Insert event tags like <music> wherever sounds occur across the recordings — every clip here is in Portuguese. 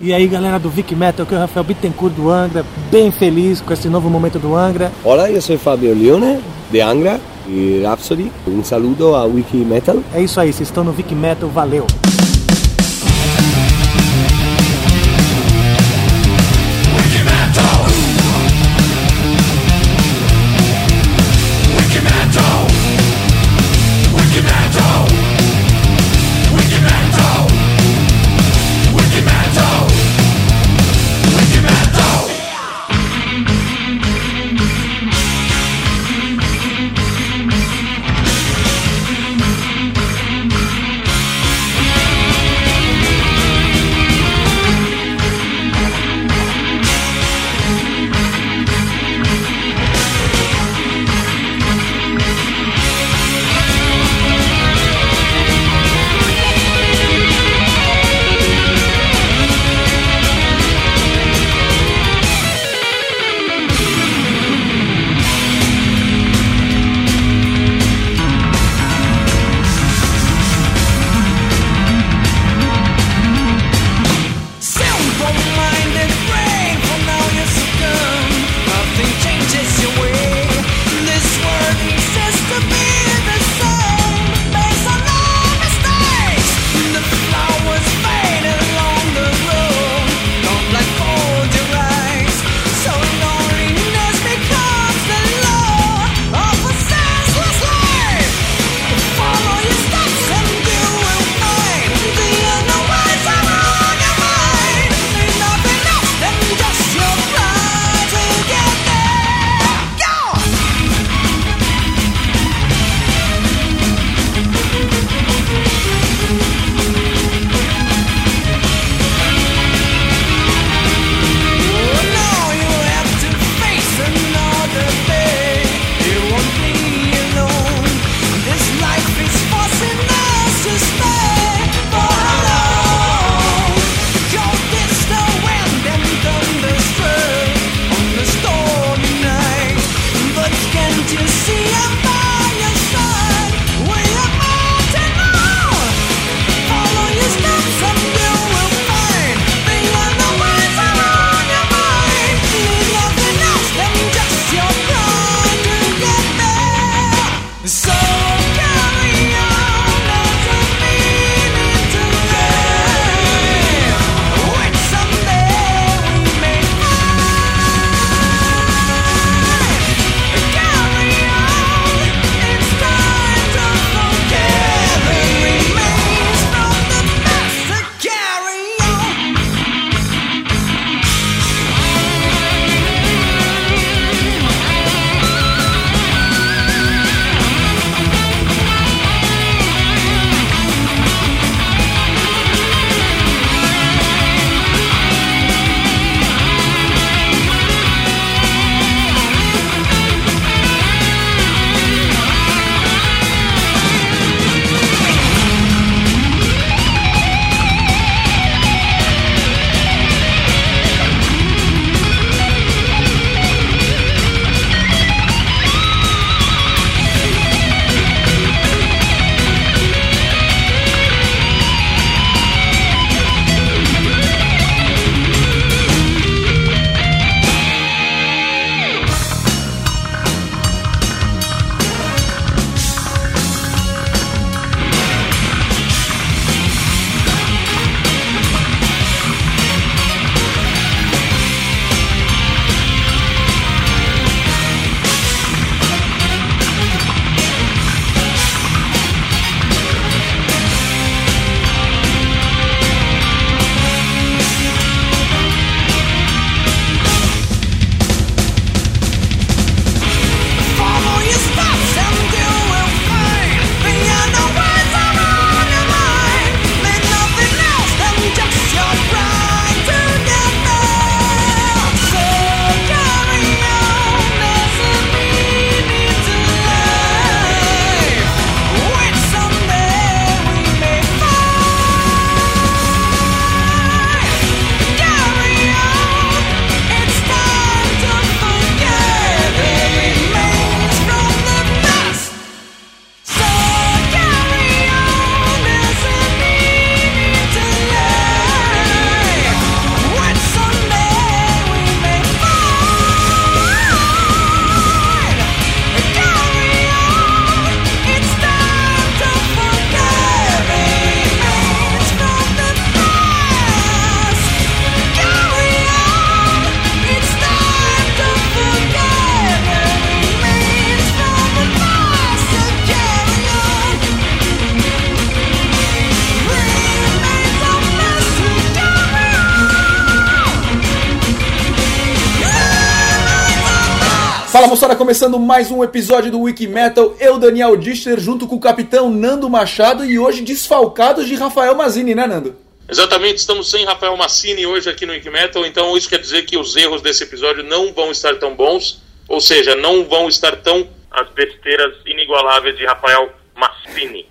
E aí, galera do Vic Metal, aqui é o Rafael Bittencourt do Angra, bem feliz com esse novo momento do Angra. Olá, eu sou Fabio Leone, de Angra e Rhapsody. Um saludo a Wiki Metal. É isso aí, vocês estão no Vic Metal, valeu! Moçada, começando mais um episódio do Wiki Metal. Eu, Daniel Dichter, junto com o capitão Nando Machado e hoje desfalcados de Rafael Mazini, né, Nando? Exatamente, estamos sem Rafael Massini hoje aqui no Wiki Metal, então isso quer dizer que os erros desse episódio não vão estar tão bons, ou seja, não vão estar tão as besteiras inigualáveis de Rafael Massini.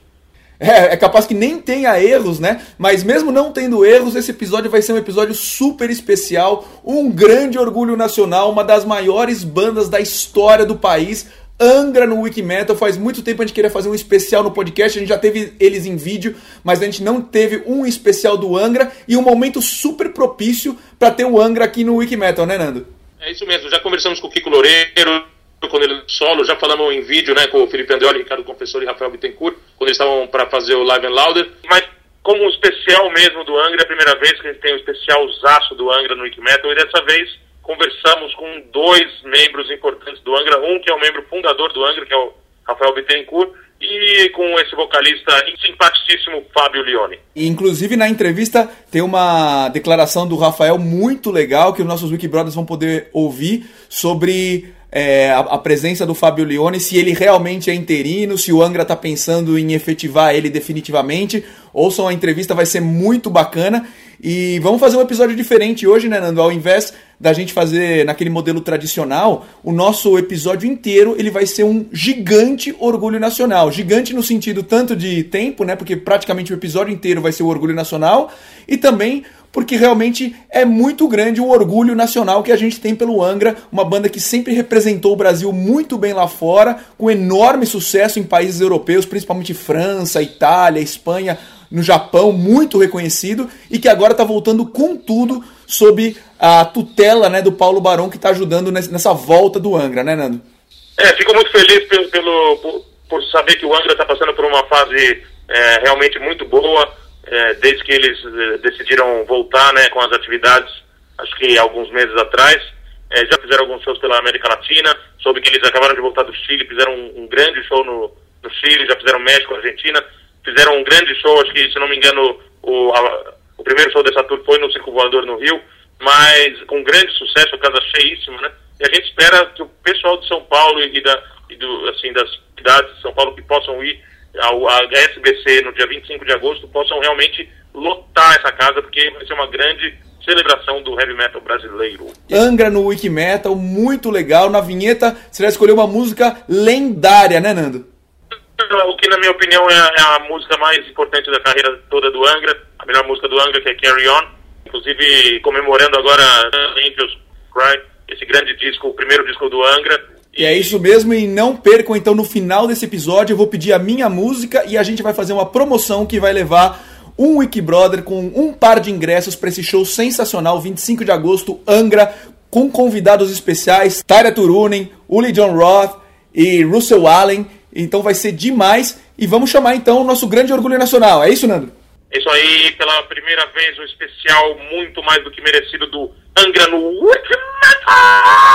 É, é capaz que nem tenha erros, né? Mas mesmo não tendo erros, esse episódio vai ser um episódio super especial, um grande orgulho nacional, uma das maiores bandas da história do país. Angra no Wikimetal. Faz muito tempo a gente queria fazer um especial no podcast. A gente já teve eles em vídeo, mas a gente não teve um especial do Angra e um momento super propício para ter o Angra aqui no Wikimetal, né, Nando? É isso mesmo. Já conversamos com o Kiko Loureiro, quando ele solo, já falamos em vídeo, né, com o Felipe Andreoli, Ricardo Confessor e Rafael Bittencourt, quando eles estavam para fazer o Live and Louder. Mas como um especial mesmo do Angra, é a primeira vez que a gente tem um especial zaço do Angra no Wikimetal, e dessa vez conversamos com dois membros importantes do Angra, um que é o membro fundador do Angra, que é o Rafael Bittencourt, e com esse vocalista simpaticíssimo Fábio Leone. Inclusive na entrevista tem uma declaração do Rafael muito legal que os nossos Wikibrothers vão poder ouvir sobre é, a, a, presença do Fábio Leone, se ele realmente é interino, se o Angra está pensando em efetivar ele definitivamente. Ouçam a entrevista, vai ser muito bacana. E vamos fazer um episódio diferente hoje, né, Nando? Ao invés da gente fazer naquele modelo tradicional, o nosso episódio inteiro ele vai ser um gigante orgulho nacional. Gigante no sentido tanto de tempo, né? Porque praticamente o episódio inteiro vai ser o orgulho nacional, e também porque realmente é muito grande o orgulho nacional que a gente tem pelo Angra, uma banda que sempre representou o Brasil muito bem lá fora, com enorme sucesso em países europeus, principalmente França, Itália, Espanha, no Japão, muito reconhecido, e que agora está voltando com tudo sob a tutela né, do Paulo Barão, que está ajudando nessa volta do Angra, né, Nando? É, fico muito feliz pelo, pelo por, por, saber que o Angra está passando por uma fase é, realmente muito boa, é, desde que eles é, decidiram voltar né, com as atividades, acho que alguns meses atrás. É, já fizeram alguns shows pela América Latina, soube que eles acabaram de voltar do Chile, fizeram um, um grande show no, no Chile, já fizeram México, Argentina, fizeram um grande show, acho que, se não me engano, o, a, o primeiro show dessa tour foi no Circo Voador no Rio, mas com grande sucesso, a casa cheíssima, né? E a gente espera que o pessoal de São Paulo e, da, e do, assim, das cidades de São Paulo que possam ir ao HSBC no dia 25 de agosto possam realmente lotar essa casa, porque vai ser uma grande celebração do heavy metal brasileiro. Angra no Wiki Metal, muito legal. Na vinheta, você vai escolher uma música lendária, né, Nando? O que, na minha opinião, é a, é a música mais importante da carreira toda do Angra, a melhor música do Angra, que é Carry On. Inclusive, comemorando agora Angels Cry, esse grande disco, o primeiro disco do Angra, e é isso mesmo, e não percam então no final desse episódio, eu vou pedir a minha música e a gente vai fazer uma promoção que vai levar um Wikibrother com um par de ingressos para esse show sensacional, 25 de agosto, Angra, com convidados especiais, Tyra Turunen, Uli John Roth e Russell Allen. Então vai ser demais e vamos chamar então o nosso grande orgulho nacional. É isso, Nando? Isso aí, pela primeira vez, um especial muito mais do que merecido do Angra no Wikimetal!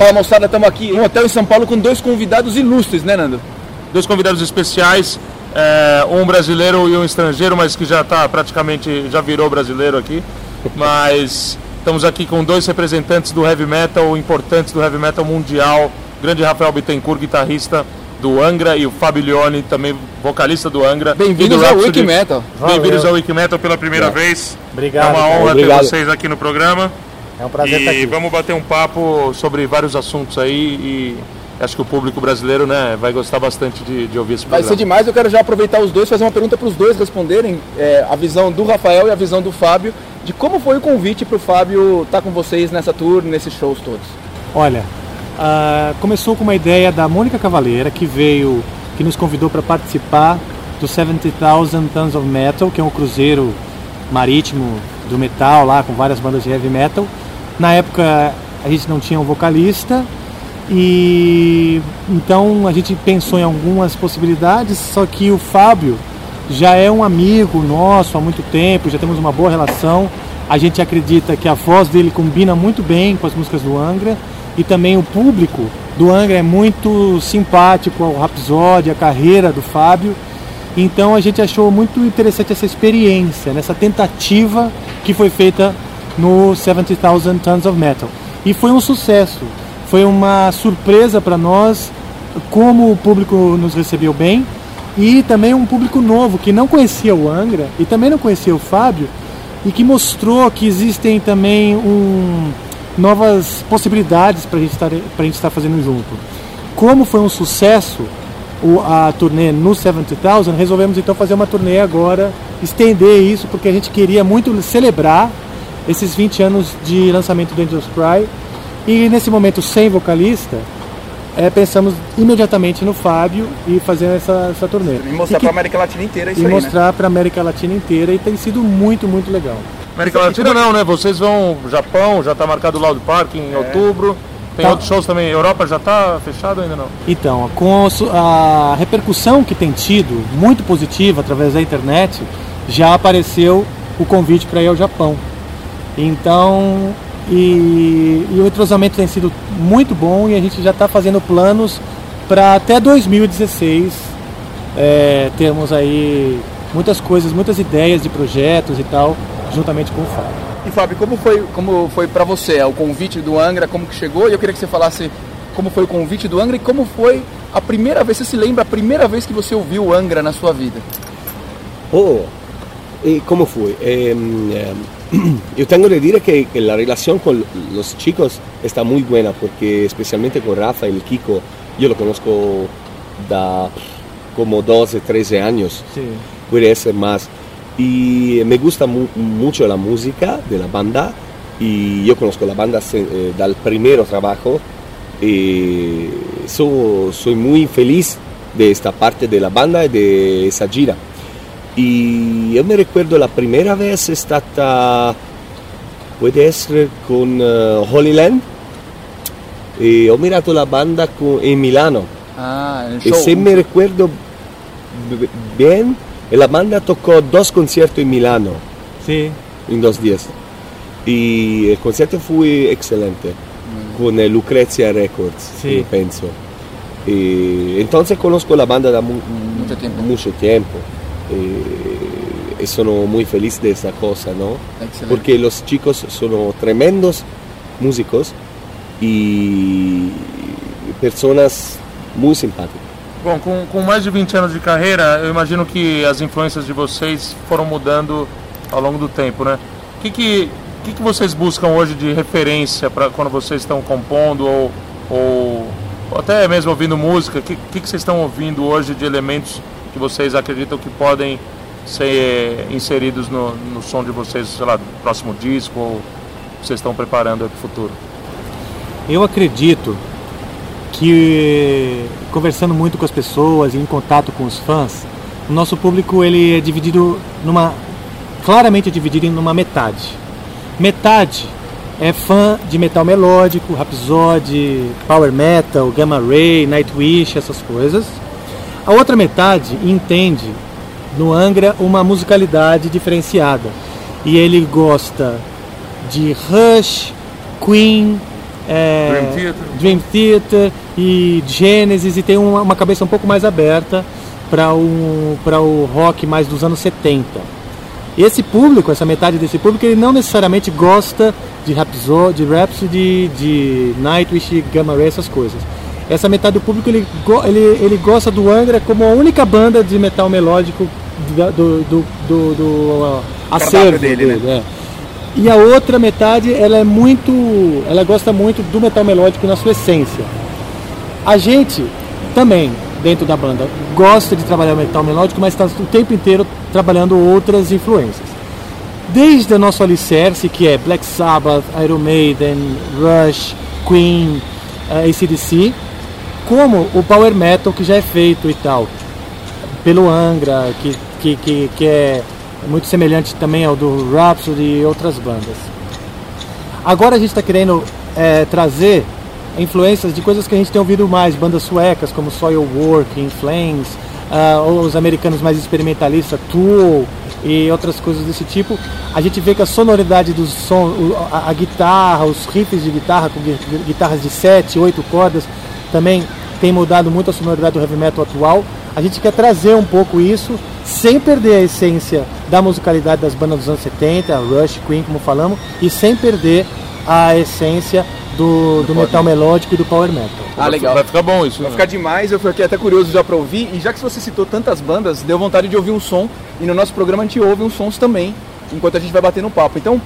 Fala moçada, estamos aqui em um hotel em São Paulo com dois convidados ilustres, né Nando? Dois convidados especiais, é, um brasileiro e um estrangeiro, mas que já está praticamente, já virou brasileiro aqui. Mas estamos aqui com dois representantes do heavy metal, importantes do heavy metal mundial, grande Rafael Bittencourt, guitarrista do Angra, e o Fabio Leone, também vocalista do Angra. Bem-vindos ao Wiki Metal. Bem-vindos ao Wiki Metal pela primeira é. vez. Obrigado. É uma honra Obrigado. ter vocês aqui no programa. É um prazer e estar aqui. vamos bater um papo sobre vários assuntos aí e acho que o público brasileiro né, vai gostar bastante de, de ouvir esse programa. Vai ser demais, eu quero já aproveitar os dois, fazer uma pergunta para os dois responderem, é, a visão do Rafael e a visão do Fábio, de como foi o convite para o Fábio estar com vocês nessa tour, nesses shows todos. Olha, uh, começou com uma ideia da Mônica Cavaleira, que veio, que nos convidou para participar do 70,000 Tons of Metal, que é um cruzeiro marítimo do metal lá, com várias bandas de heavy metal. Na época a gente não tinha um vocalista e então a gente pensou em algumas possibilidades, só que o Fábio já é um amigo nosso há muito tempo, já temos uma boa relação. A gente acredita que a voz dele combina muito bem com as músicas do Angra e também o público do Angra é muito simpático ao Rhapsody, a carreira do Fábio. Então a gente achou muito interessante essa experiência, nessa tentativa que foi feita no 70,000 Tons of Metal. E foi um sucesso, foi uma surpresa para nós como o público nos recebeu bem e também um público novo que não conhecia o Angra e também não conhecia o Fábio e que mostrou que existem também um, novas possibilidades para a gente estar fazendo junto. Como foi um sucesso o, a turnê no 70,000, resolvemos então fazer uma turnê agora, estender isso, porque a gente queria muito celebrar esses 20 anos de lançamento do Angels Cry. E nesse momento, sem vocalista, é, pensamos imediatamente no Fábio e fazer essa, essa turnê. E mostrar para a América Latina inteira isso e aí, mostrar né? para a América Latina inteira e tem sido muito, muito legal. América Latina não, né? Vocês vão Japão, já está marcado o Loud Park em é. outubro. Tem tá. outros shows também. Europa já está fechado ainda não? Então, com a repercussão que tem tido, muito positiva através da internet, já apareceu o convite para ir ao Japão. Então, e, e, o entrosamento tem sido muito bom e a gente já está fazendo planos para até 2016 é, termos aí muitas coisas, muitas ideias de projetos e tal, juntamente com o Fábio. E Fábio, como foi, como foi para você é, o convite do Angra, como que chegou? E eu queria que você falasse como foi o convite do Angra e como foi a primeira vez, você se lembra a primeira vez que você ouviu o Angra na sua vida? Oh, e como foi? Eh, eh, <clears throat> yo tengo que decir que, que, la relación con los chicos está muy buena porque especialmente con Rafa y el Kiko, yo lo conozco da como 12, 13 años, sí. puede ser más. Y me gusta mu mucho la música de la banda y yo conozco la banda eh, del primer trabajo y so, soy muy feliz de esta parte de la banda y de esa gira. Y yo me recuerdo la primera vez è stata, puede essere con uh, Holy Land e ho mirato la banda con, in Milano. Ah, e se mi ricordo bene, la banda toccò dos concerti in Milano. Sì. In dos días. E il concerto fu eccellente, mm. con Lucrezia Records, sì. penso. E entonces conozco la banda da mu mucho tiempo. Mucho tiempo. eh, sono muy feliz de esa cosa, ¿no? Excelente. Porque los chicos son tremendos músicos e pessoas muito simpáticas. Bom, com, com, mais de 20 anos de carreira, eu imagino que as influências de vocês foram mudando ao longo do tempo, né? O que, que, que, que vocês buscam hoje de referência para quando vocês estão compondo ou, ou, ou, até mesmo ouvindo música? O que, que, que vocês estão ouvindo hoje de elementos que vocês acreditam que podem ser inseridos no, no som de vocês, sei lá, no próximo disco ou vocês estão preparando para o futuro? Eu acredito que conversando muito com as pessoas e em contato com os fãs, o nosso público ele é dividido numa claramente dividido em uma metade. Metade é fã de metal melódico, Rhapsody, Power Metal, Gamma Ray, Nightwish, essas coisas. A outra metade entende no Angra uma musicalidade diferenciada. E ele gosta de Rush, Queen, é, Dream, Theater. Dream, Theater. e Genesis e tem uma, uma cabeça um pouco mais aberta para o, o rock mais dos anos 70. Esse público, essa metade desse público, ele não necessariamente gosta de Rhapsody, de, Rhapsody, de Nightwish, Gamma Ray, essas coisas essa metade do público ele, ele, ele gosta do Angra como a única banda de metal melódico do, do, do, do, acervo dele, dele né? é. E a outra metade ela é muito, ela gosta muito do metal melódico na sua essência. A gente também dentro da banda gosta de trabalhar metal melódico, mas está o tempo inteiro trabalhando outras influências. Desde o nosso alicerce, que é Black Sabbath, Iron Maiden, Rush, Queen, uh, ACDC, como o power metal que já é feito e tal, pelo Angra, que, que, que, que é muito semelhante também ao do Rhapsody e outras bandas. Agora a gente está querendo é, trazer influências de coisas que a gente tem ouvido mais, bandas suecas como Soilwork, In Flames, uh, ou os americanos mais experimentalistas, Tool, e outras coisas desse tipo. A gente vê que a sonoridade do som, a, a guitarra, os riffs de guitarra com guitarras de 7, 8 cordas, também tem mudado muito a sonoridade do heavy metal atual. A gente quer trazer um pouco isso, sem perder a essência da musicalidade das bandas dos anos 70, Rush, Queen, como falamos, e sem perder a essência do, do metal melódico e do power metal. Ah, legal. Vai ficar bom isso. Vai né? ficar demais, eu fiquei até curioso já pra ouvir. E já que você citou tantas bandas, deu vontade de ouvir um som. E no nosso programa a gente ouve uns sons também, enquanto a gente vai bater no papo. Então,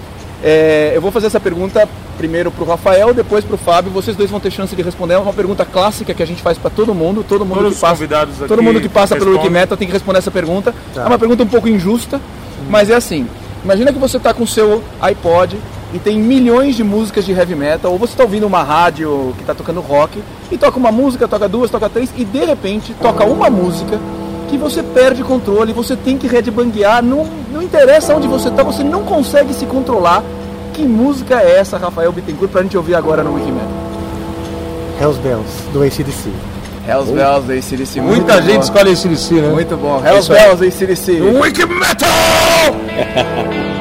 é, eu vou fazer essa pergunta primeiro pro Rafael, depois pro Fábio. Vocês dois vão ter chance de responder. É uma pergunta clássica que a gente faz para todo mundo. Todo mundo Todos que passa, convidados todo mundo que passa pelo respondem. Metal tem que responder essa pergunta. É uma pergunta um pouco injusta, mas é assim. Imagina que você tá com o seu iPod e tem milhões de músicas de heavy metal, ou você está ouvindo uma rádio que está tocando rock, e toca uma música, toca duas, toca três, e de repente toca uma música que você perde controle, você tem que headbanguear, não, não interessa onde você está, você não consegue se controlar. Que música é essa, Rafael Bittencourt, pra gente ouvir agora no Wikimedia? Hells Bells, do ACDC. Hells Bells, ACDC. Muita gente escolhe esse DC, né? Muito bom. É Hells isso. Bells, ACDC. Wiki <laughs>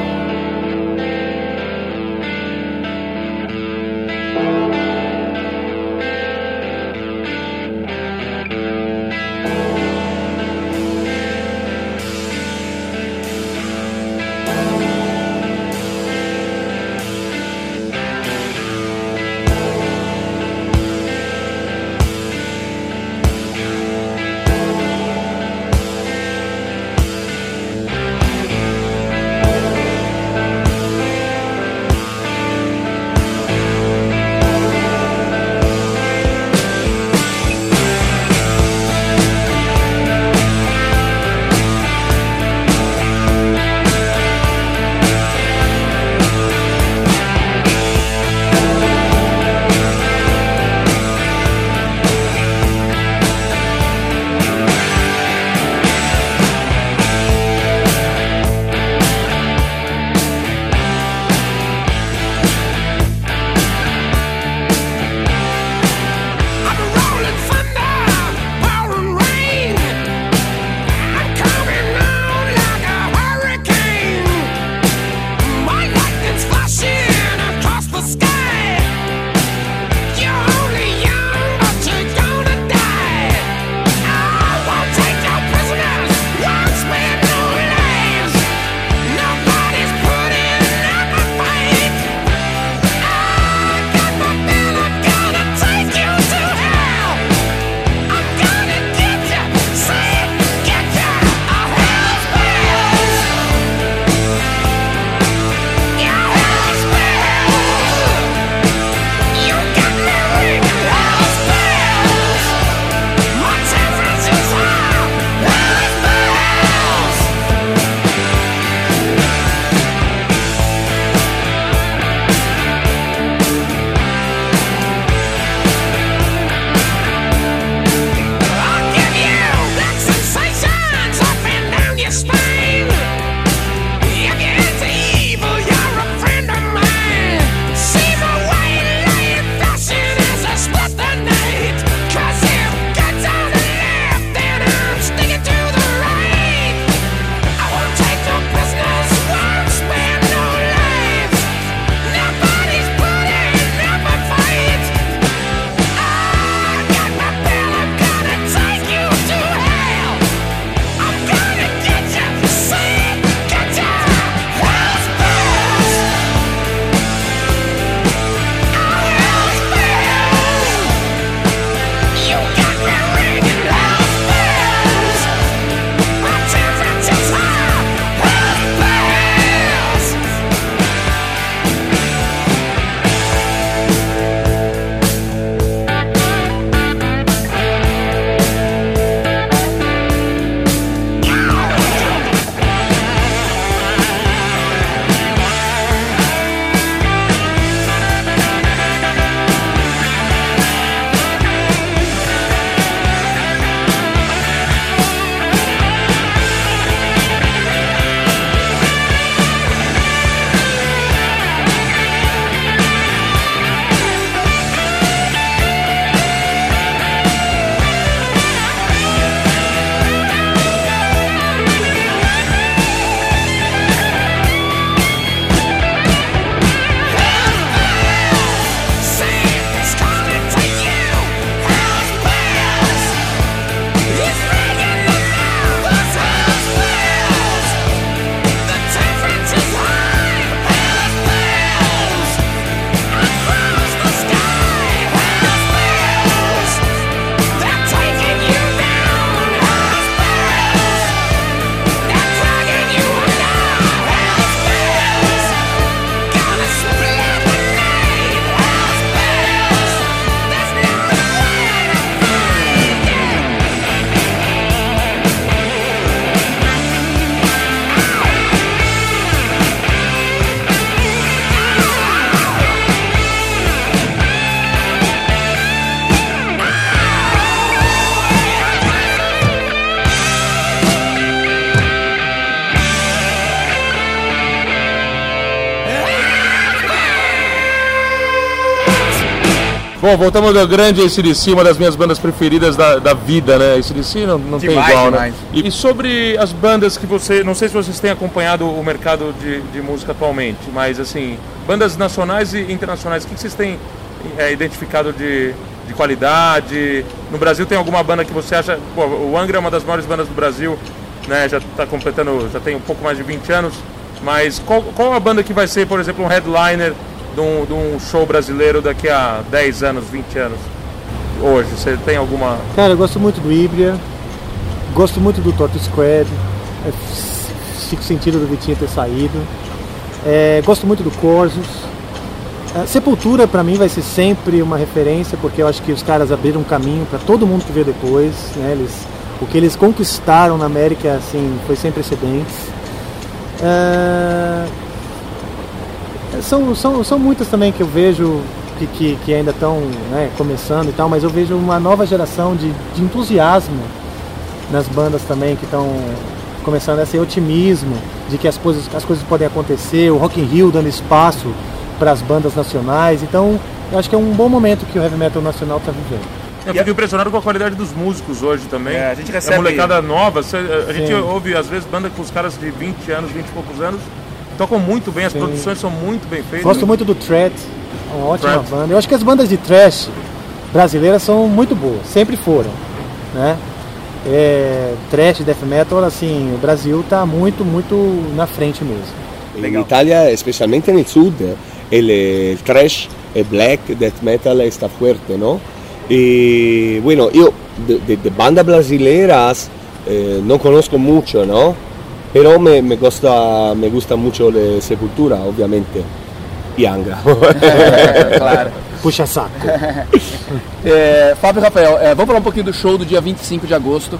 Bom, voltamos ao grande ACDC, uma das minhas bandas preferidas da, da vida, né? ACDC não, não Demais, tem igual, demais. né? E, e sobre as bandas que você. Não sei se vocês têm acompanhado o mercado de, de música atualmente, mas assim, bandas nacionais e internacionais, o que, que vocês têm é, identificado de, de qualidade? No Brasil tem alguma banda que você acha. Pô, o Angra é uma das maiores bandas do Brasil, né? Já está completando, já tem um pouco mais de 20 anos. Mas qual, qual a banda que vai ser, por exemplo, um headliner de um, de um show brasileiro daqui a 10 anos, 20 anos? Hoje, você tem alguma. Cara, eu gosto muito do Ibria, gosto muito do Torto Squad, é, fico sentido do Vitinho ter saído, É, gosto muito do Corsos. É, Sepultura pra mim vai ser sempre uma referência, porque eu acho que os caras abriram um caminho para todo mundo que veio depois. Né? Eles, o que eles conquistaram na América assim, foi sem precedentes. É, são, são, são muitas também que eu vejo que, que, que ainda estão né, começando e tal, mas eu vejo uma nova geração de, de entusiasmo nas bandas também que estão começando esse otimismo de que as coisas, as coisas podem acontecer, o Rock in Rio dando espaço para as bandas nacionais. Então, eu acho que é um bom momento que o heavy metal nacional está vivendo. Eu fico impressionado com a qualidade dos músicos hoje também. É, a gente recebe- A molecada nova, a gente Sim. ouve às vezes banda com os caras de 20 anos, 20 e poucos anos, tocam muito bem, as Sim. produções são muito bem feitas. Gosto muito do Threat, uma ótima Threat. banda. Eu acho que as bandas de thrash brasileiras são muito boas, sempre foram, né? É, thrash, death metal, assim, o Brasil está muito, muito na frente mesmo. In Legal. Italia, especialmente nel sud, el, el thrash, el black, death metal está fuerte, ¿no? Y bueno, yo de, de- de bandas brasileras eh, no conozco mucho, ¿no? Pero me, me, gusta, me gusta mucho de Sepultura, obviamente. Y Angra. <laughs> claro. Puxa saco. É, <laughs> Fábio e Rafael, é, vamos falar um pouquinho do show do dia 25 de agosto,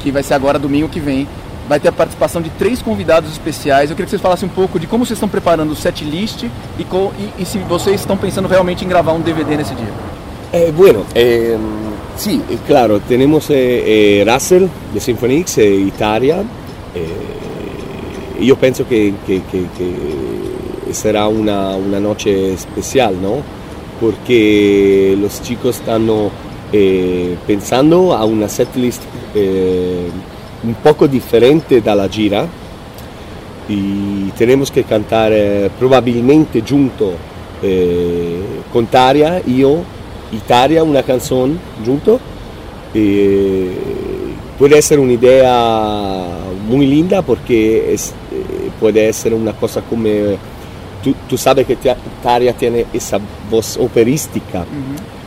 que vai ser agora domingo que vem. Vai ter a participação de três convidados especiais. Eu queria que vocês falassem um pouco de como vocês estão preparando o set list e, co- e- e se vocês estão pensando realmente em gravar um DVD nesse dia. Eh, bueno, eh, sí, eh, claro, tenemos eh, eh, Russell de Symphonix e Italia. Eh, yo pienso que, que- que- que será una, una noche especial, ¿no? Porque los chicos están eh, pensando a una setlist eh, un poco diferente de la gira y tenemos que cantar eh, probabilmente junto eh, con Taria, yo y Taria una canción junto. Puede ser una idea muy linda porque es, eh, puede ser una cosa como... Tú, tú sabes que Tia- Taria tiene esa voz operística.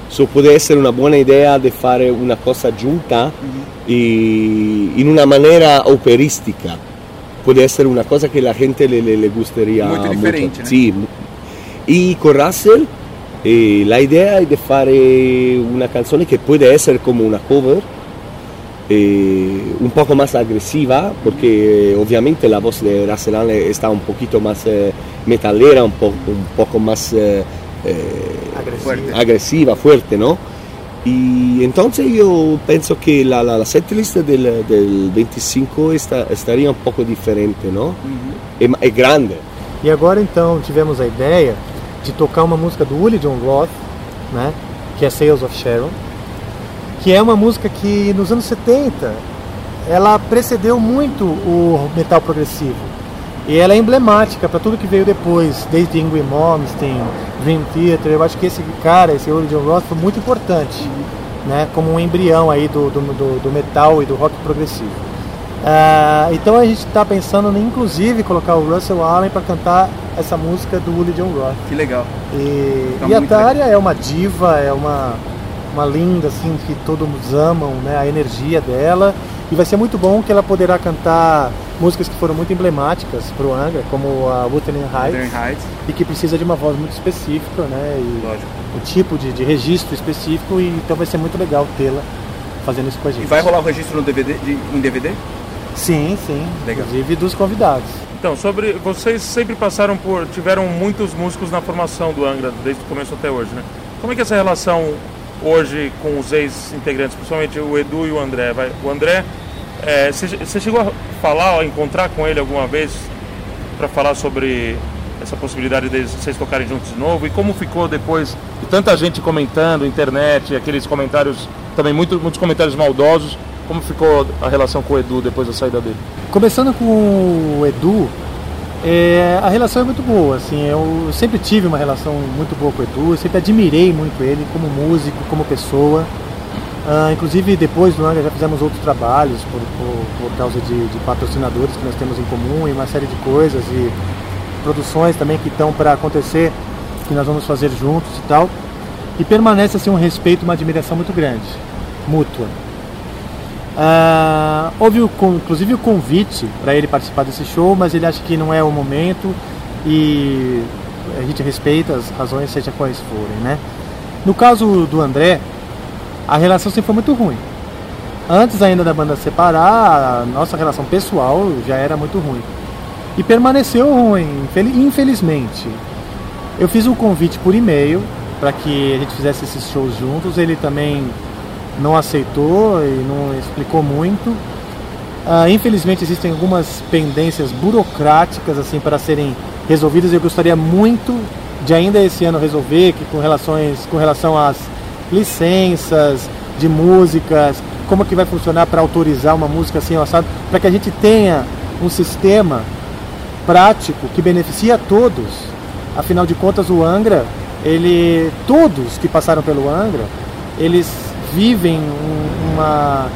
So puede ser una buena idea de fare una cosa junta y in una manera operística. Puede ser una cosa que la gente le, le, le gustaría Molto mucho. differente, né? Sì. Y con Russell eh, la idea es de fare una canzone che puede ser como una cover, eh, un poco más agresiva, porque eh, obviamente la voz de Allen está un poquito más eh, metalera, un, po- un poco más eh, eh, Fuerte. agresiva, fuerte, ¿no? Y entonces yo pienso que la, la, la setlist del, del 25 está, estaría un poco diferente, ¿no? Es, es grande. E agora então tivemos a ideia de tocar uma música do Willie John Roth, né, que é Sales of Sharon, que é uma música que nos anos 70 ela precedeu muito o metal progressivo. E ela é emblemática para tudo que veio depois, desde Ingrid Malmsteen, Dream Theater. Eu acho que esse cara, esse Willie John Roth, foi muito importante, né, como um embrião aí do, do, do- do metal e do rock progressivo. Ah, então a gente está pensando em inclusive colocar o Russell Allen para cantar essa música do Willie John Roth. Que legal. E, Tá e a Tária é uma diva, é uma, uma linda assim que todos amam, né, a energia dela. E vai ser muito bom que ela poderá cantar músicas que foram muito emblemáticas para o Angra, como a Wuthering Heights, Heights, e que precisa de uma voz muito específica, né, e lógico. um tipo de, de registro específico. E então vai ser muito legal tê-la fazendo isso com a gente. E vai rolar o registro no DVD, de, em DVD? Sim, sim. Legal. Inclusive dos convidados. Então, sobre vocês sempre passaram por tiveram muitos músicos na formação do Angra desde o começo até hoje, né? Como é que é essa relação hoje com os ex-integrantes, principalmente o Edu e o André? Vai, o André, é, você você chegou a falar, a encontrar com ele alguma vez para falar sobre essa possibilidade de vocês tocarem juntos de novo? E como ficou depois de tanta gente comentando, internet, aqueles comentários, também muito, muitos comentários maldosos, como ficou a relação com o Edu depois da saída dele? Começando com o Edu, é, a relação é muito boa, assim, eu sempre tive uma relação muito boa com o Edu, sempre admirei muito ele como músico, como pessoa. Uh, inclusive depois do Angra já fizemos outros trabalhos por, por, por causa de, de, patrocinadores que nós temos em comum e uma série de coisas e produções também que estão para acontecer, que nós vamos fazer juntos e tal. E permanece assim um respeito, uma admiração muito grande, mútua. Uh, houve o, inclusive o convite para ele participar desse show, mas ele acha que não é o momento e a gente respeita as razões, seja quais forem, né? No caso do André, a relação sempre foi muito ruim. Antes ainda da banda separar, a nossa relação pessoal já era muito ruim. E permaneceu ruim, infelizmente. Eu fiz um convite por e-mail para que a gente fizesse esses shows juntos. Ele também não aceitou e não explicou muito. Uh, infelizmente existem algumas pendências burocráticas assim para serem resolvidas. Eu gostaria muito de ainda esse ano resolver que com relações com relação às licenças de músicas, como que vai funcionar para autorizar uma música assim assado, para que a gente tenha um sistema prático que beneficie a todos. Afinal de contas, o Angra, ele, todos que passaram pelo Angra, eles vivem um, uma,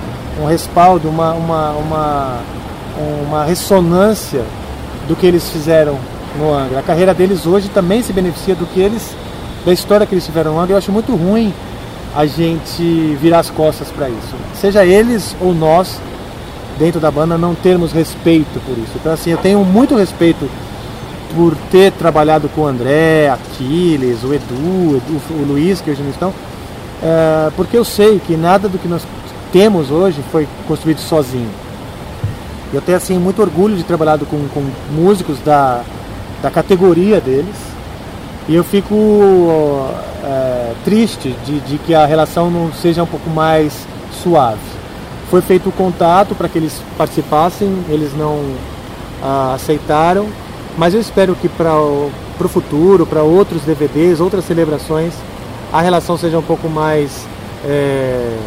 um respaldo, uma, uma, uma, uma ressonância do que eles fizeram no Angra. A carreira deles hoje também se beneficia do que eles, da história que eles tiveram no Angra. Eu acho muito ruim a gente virar as costas para isso. Seja eles ou nós, dentro da banda, não termos respeito por isso. Então, assim, eu tenho muito respeito por ter trabalhado com o André, Aquiles, o Edu, o Luiz, que hoje não estão, é, porque eu sei que nada do que nós temos hoje foi construído sozinho. Eu tenho, assim, muito orgulho de trabalhar com, com músicos da, da categoria deles, e eu fico é, triste de, de, que a relação não seja um pouco mais suave. Foi feito o contato para que eles participassem, eles não ah, aceitaram, mas eu espero que para o futuro, para outros DVDs, outras celebrações, a relação seja um pouco mais é,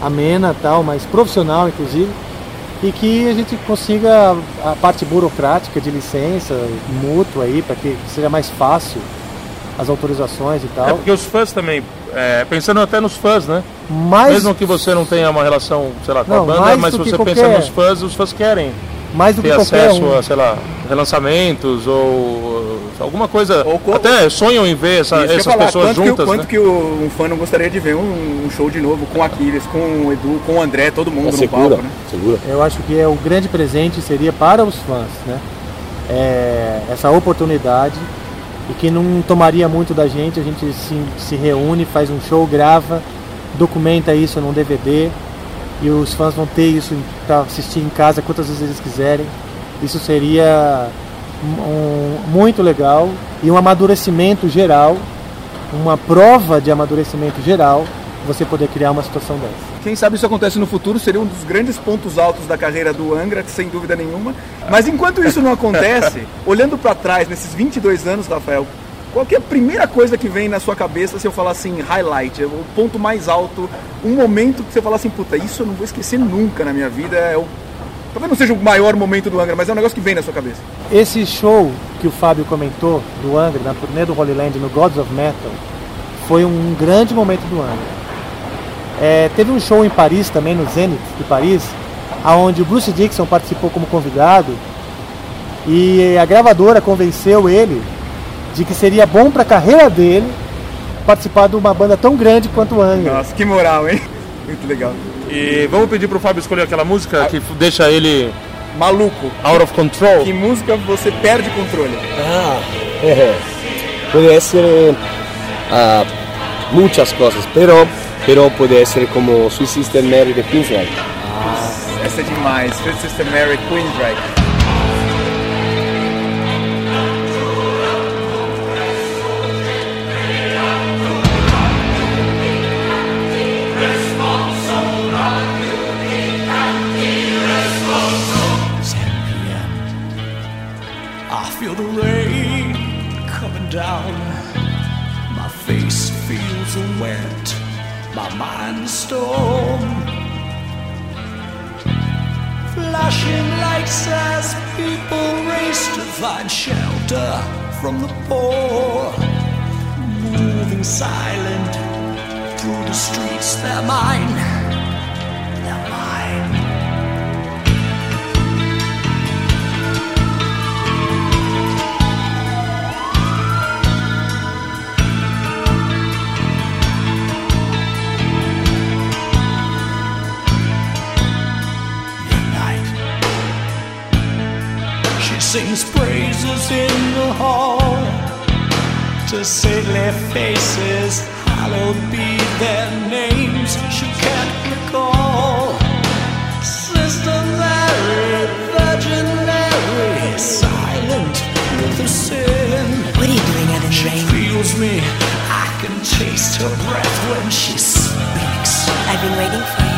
amena, tal, mais profissional, inclusive, e que a gente consiga a parte burocrática de licença mútua aí para que seja mais fácil as autorizações e tal. É porque os fãs também, é, pensando até nos fãs, né? Mais... Mesmo que você não tenha uma relação, sei lá, com não, a banda, mas se você qualquer... pensa nos fãs, os fãs querem mais do ter que acesso um. a, sei lá, relançamentos ou alguma coisa. Ou até sonham em ver essa, essas falar, pessoas quanto juntas. Que, quanto né? que o, um fã não gostaria de ver um, um, show de novo com Aquiles, com o Edu, com o André, todo mundo é no segura, palco, né? Segura. Eu acho que é o grande presente seria para os fãs, né? É, essa oportunidade e que não tomaria muito da gente, a gente se, se reúne, faz um show, grava, documenta isso num DVD e os fãs vão ter isso para assistir em casa quantas vezes eles quiserem. Isso seria um, muito legal e um amadurecimento geral, uma prova de amadurecimento geral, você poder criar uma situação dessa. Quem sabe isso acontece no futuro, seria um dos grandes pontos altos da carreira do Angra, sem dúvida nenhuma. Mas enquanto isso não acontece, <laughs> olhando para trás, nesses 22 anos, Rafael, qual é a primeira coisa que vem na sua cabeça se eu falar assim, highlight, o ponto mais alto, um momento que você fala assim, puta, isso eu não vou esquecer nunca na minha vida, é o... talvez não seja o maior momento do Angra, mas é um negócio que vem na sua cabeça. Esse show que o Fábio comentou do Angra, na turnê do Holy Land, no Gods of Metal, foi um grande momento do Angra é, teve um show em Paris também, no Zenith de Paris, aonde o Bruce Dixon participou como convidado e a gravadora convenceu ele de que seria bom para a carreira dele participar de uma banda tão grande quanto o Angra. Nossa, que moral, hein? Muito legal. E vamos pedir pro Fábio escolher aquela música ah. que deixa ele maluco. Out of control. Que música você perde controle? Ah, é. Pode ser uh, muitas coisas, pero Pero puede ser como Sweet Sister Mary de Queensryche. Ah, essa é demais. Sweet Sister Mary Queensryche. My mind storm. Flashing lights as people race to find shelter from the poor. Moving silent through the streets, they're mine. Sings praises in the hall to saintly faces, hallowed be their names she can't recall. Sister Mary, Virgin Mary, silent with her sin. What are you doing out in the She rain? feels me, I can taste her breath when she speaks. I've been waiting for you.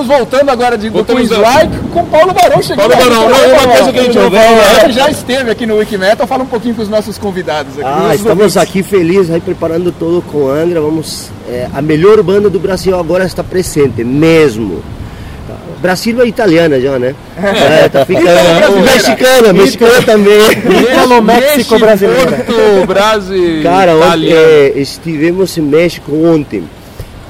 Estamos voltando agora de do Voltamos Queen's Like com Paulo Barão chegando. Paulo Barão, não, programa. uma coisa que a gente ouviu, Ele já esteve aqui no Wikimetal. Fala um pouquinho com os nossos convidados aqui. Ah, estamos ouvintes. aqui felizes aí preparando tudo com a Angra. Vamos, é, a melhor banda do Brasil agora está presente, mesmo. Brasil é italiana já, né? É, tá ficando. mexicana, mexicana também. Italo México brasileira. Porto, Brasil, Cara, ontem, é, estivemos em México ontem.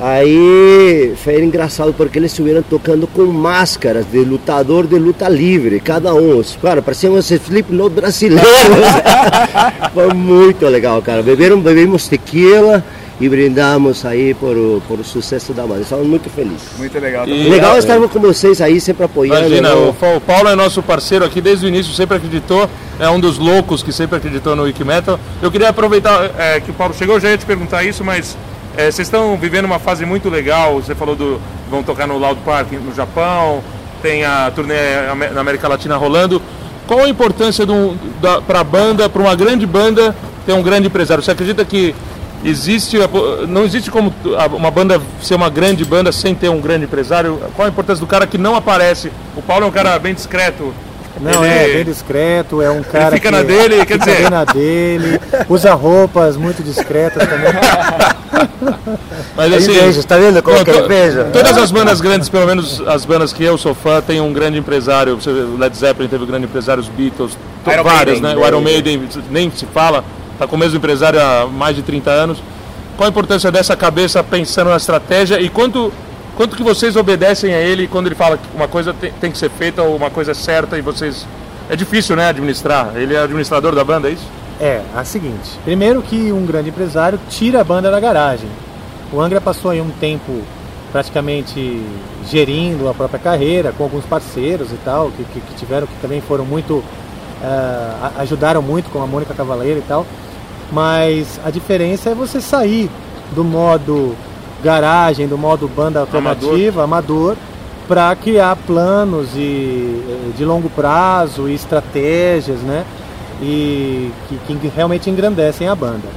Aí foi engraçado porque eles estuvieron tocando com máscaras de lutador de luta livre, cada um. Cara, pareciam os Slipknot brasileiros. <laughs> foi muito legal, cara. Beberam, bebemos tequila e brindamos aí por, o- por o sucesso da banda. Estamos muito felizes. Muito legal. E- Legal estarmos com vocês aí, sempre apoiando. Imagina, né? o o Paulo é nosso parceiro aqui desde o início, sempre acreditou, é um dos loucos que sempre acreditou no Wikimetal. Eu queria aproveitar é, que o Paulo chegou, eu já ia te perguntar isso, mas é, vocês estão vivendo uma fase muito legal, você falou do. vão tocar no Loud Park no Japão, tem a turnê na América Latina rolando. Qual a importância para a banda, para uma grande banda, ter um grande empresário? Você acredita que existe, não existe como uma banda ser uma grande banda sem ter um grande empresário? Qual a importância do cara que não aparece? O Paulo é um cara bem discreto. Não, Ele- é bem discreto, é um cara fica que na dele, quer fica dizer- bem na dele, usa roupas muito discretas também. <laughs> Mas assim, Inveja, tá vendo como que to- inveja? Todas as bandas grandes, pelo menos as bandas que eu sou fã, tem um grande empresário. O Led Zeppelin teve um grande empresário, os Beatles, Iron vários, Maiden, né? O Iron Maiden nem se fala, tá com o mesmo empresário há mais de 30 anos. Qual a importância dessa cabeça pensando na estratégia e quanto quanto que vocês obedecem a ele quando ele fala que uma coisa tem, tem que ser feita ou uma coisa é certa e vocês é difícil, né, administrar. Ele é administrador da banda, é isso? É, a seguinte. Primeiro que um grande empresário tira a banda da garagem. O Angra passou aí um tempo praticamente gerindo a própria carreira, com alguns parceiros e tal, que, que, que tiveram, que também foram muito. a- ajudaram muito, como a Mônica Cavaleira e tal. Mas a diferença é você sair do modo garagem, do modo banda alternativa, amador, para criar planos e, eh, de longo prazo e estratégias, né? E que, que realmente engrandecem a banda.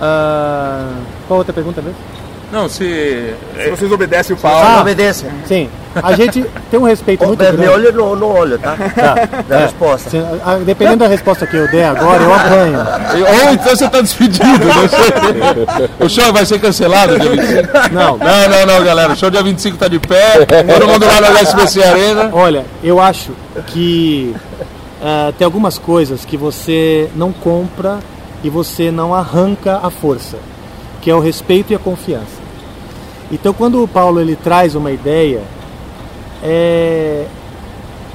Ah, qual outra pergunta mesmo? Não, se Se vocês obedecem o Ah, Paulo. obedece. Sim, a gente tem um respeito muito Me grande. olha no, no olho, tá? Tá, Da é. resposta. Se- ah, dependendo da resposta que eu der agora, eu apanho. Ou então você tá despedido, não sei. O show vai ser cancelado dia 25? Não, Não, não, não, galera. O show dia 25 tá de pé. Todo mundo lá no HSBC Arena. Olha, eu acho que ah, tem algumas coisas que você não compra e você não arranca à força, que é o respeito e a confiança. Então, quando o Paulo ele traz uma ideia, é,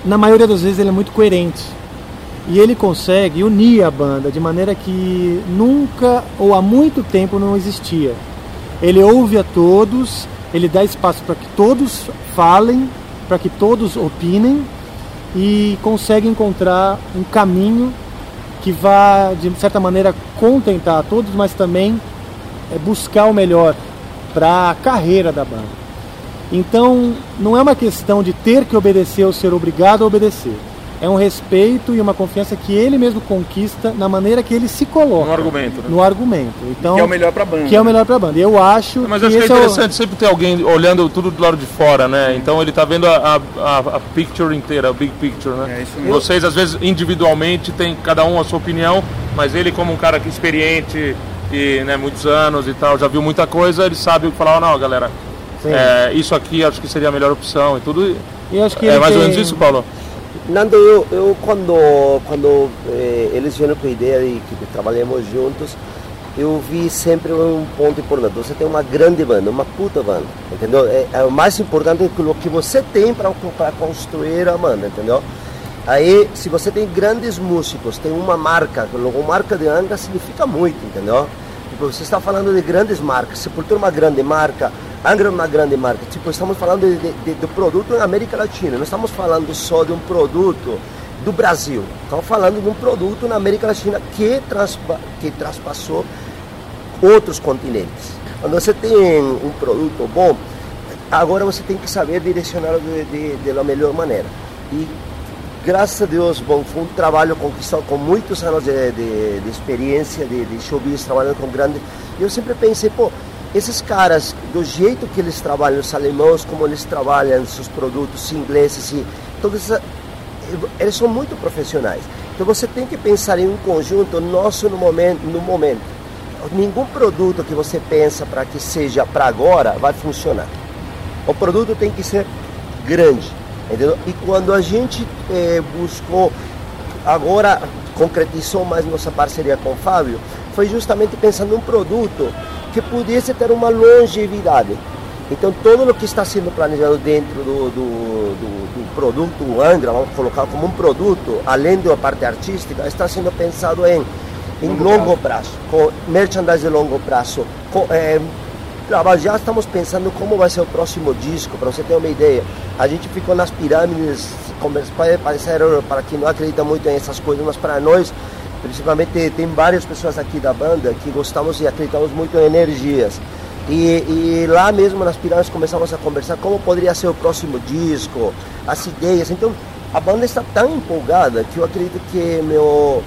na maioria das vezes ele é muito coerente e ele consegue unir a banda de maneira que nunca ou há muito tempo não existia. Ele ouve a todos, ele dá espaço para que todos falem, para que todos opinem e consegue encontrar um caminho que vá, de certa maneira, contentar a todos, mas também é, buscar o melhor para a carreira da banda. Então, não é uma questão de ter que obedecer ou ser obrigado a obedecer. É um respeito e uma confiança que ele mesmo conquista na maneira que ele se coloca. No argumento, né? No argumento. Então, Que é o melhor pra banda. que é o melhor para a banda. Eu acho Mas que acho que é esse é o- interessante sempre ter alguém olhando tudo do lado de fora, né? Então ele tá vendo a, a, a picture inteira, a big picture, né? É isso mesmo. Vocês, às vezes, individualmente, tem cada um a sua opinião, mas ele, como um cara é experiente e né, muitos anos e tal, já viu muita coisa, ele sabe o que falar, não, galera, é, isso aqui acho que seria a melhor opção e tudo. E acho que É mais ou tem- menos isso, Paulo? Nando, eu, eu quando, quando eh, eles vieram com a ideia de que trabalhemos juntos, eu vi sempre um ponto importante. Você tem uma grande banda, uma puta banda, entendeu? É, é o mais importante que o que você tem para construir a banda, entendeu? Aí, se você tem grandes músicos, tem uma marca, logo marca de Angra significa muito, entendeu? Tipo, você está falando de grandes marcas, Sepultura é uma grande marca, Angra é uma grande marca. Tipo, estamos falando de, de, de- produto na América Latina, não estamos falando só de um produto do Brasil. Estamos falando de um produto na América Latina que, transpa, que traspassou outros continentes. Quando você tem um produto bom, agora você tem que saber direcionar de, de, de melhor maneira. E graças a Deus, bom, foi um trabalho conquistado com muitos anos de, de, de experiência, de, de show business, trabalhando com grandes. E eu sempre pensei, pô, esses caras, do jeito que eles trabalham, os alemãos, como eles trabalham seus produtos ingleses e todas eles são muito profissionais. Então você tem que pensar em um conjunto nosso no momento, no momento. Nenhum produto que você pensa para que seja para agora vai funcionar. O produto tem que ser grande, entendeu? E quando a gente eh, buscou, agora concretizou mais nossa parceria com o Fábio, foi justamente pensando num produto que pudesse ter uma longevidade. Então, todo o que está sendo planejado dentro do, do, do, do produto Angra, vamos colocar como um produto, além da parte artística, está sendo pensado em, em longo, prazo, com merchandise de longo prazo. Com, é, já estamos pensando como vai ser o próximo disco, para você ter uma ideia. A gente ficou nas pirâmides, pode parecer para quem não acredita muito em essas coisas, mas para nós principalmente tem várias pessoas aqui da banda que gostamos e acreditamos muito em energias. E, e, lá mesmo nas pirâmides começamos a conversar como poderia ser o próximo disco, as ideias. Então a banda está tão empolgada que eu acredito que meu,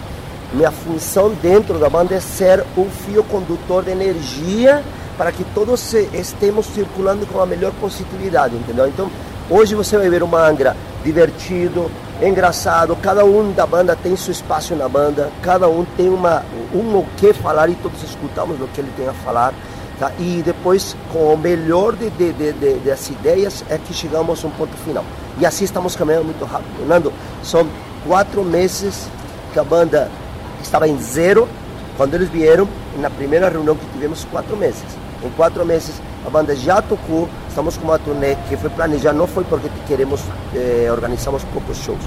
minha função dentro da banda é ser o fio condutor de energia para que todos estemos circulando com a melhor positividade, entendeu? Então hoje você vai ver uma Angra divertido, engraçado, cada um da banda tem seu espaço na banda, cada um tem uma, um o que falar e todos escutamos o que ele tem a falar. Tá? E depois, com o melhor de, de, de, de, das ideias, é que chegamos a um ponto final. E assim estamos caminhando muito rápido. Nando, são quatro meses que a banda estava em zero. Quando eles vieram, na primeira reunião que tivemos, quatro meses. Em quatro meses, a banda já tocou, estamos com uma turnê que foi planejada, não foi porque queremos, eh, organizamos poucos shows,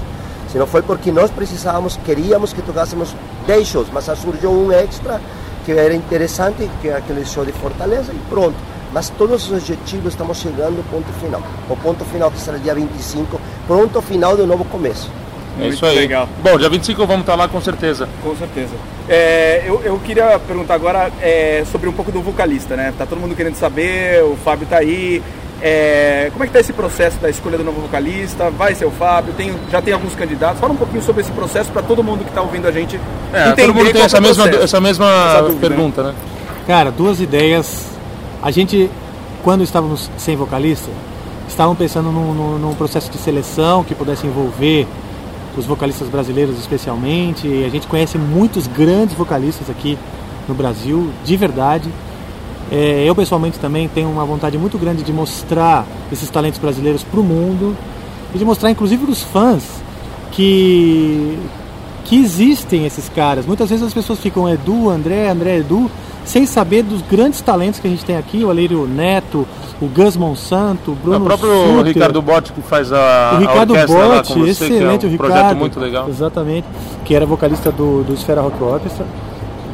senão foi porque nós precisávamos, queríamos que tocássemos 10 shows, mas surgiu um extra que era interessante, que é aquele show de Fortaleza e pronto. Mas todos os objetivos estamos chegando ao ponto final. O ponto final que será dia 25, pronto final do novo começo. É isso aí. legal. Bom, dia 25 vamos estar lá com certeza. Com certeza. É, eu, eu queria perguntar agora é, sobre um pouco do vocalista, né? Tá todo mundo querendo saber, o Fábio tá aí. É, como é que tá esse processo da escolha do novo vocalista? Vai ser o Fábio? Tem, já tem alguns candidatos? Fala um pouquinho sobre esse processo para todo mundo que está ouvindo a gente É, entender todo mundo tem essa é o mesma, essa mesma Essa dúvida, pergunta, né? Cara, duas ideias. A gente, quando estávamos sem vocalista, estavam pensando num, num- num processo de seleção que pudesse envolver os vocalistas brasileiros especialmente. A gente conhece muitos grandes vocalistas aqui no Brasil, de verdade. É, eu pessoalmente também tenho uma vontade muito grande de mostrar esses talentos brasileiros para o mundo e de mostrar inclusive para os fãs que que existem esses caras. Muitas vezes as pessoas ficam Edu, André, André, Edu, sem saber dos grandes talentos que a gente tem aqui, o Alírio Neto, o Gus Monsanto, o Bruno o próprio Suter, Ricardo Botti que faz a, o Ricardo a Botti, você, excelente é um o projeto Ricardo. muito legal. Exatamente, que era vocalista do, do Esfera Rock Orchestra.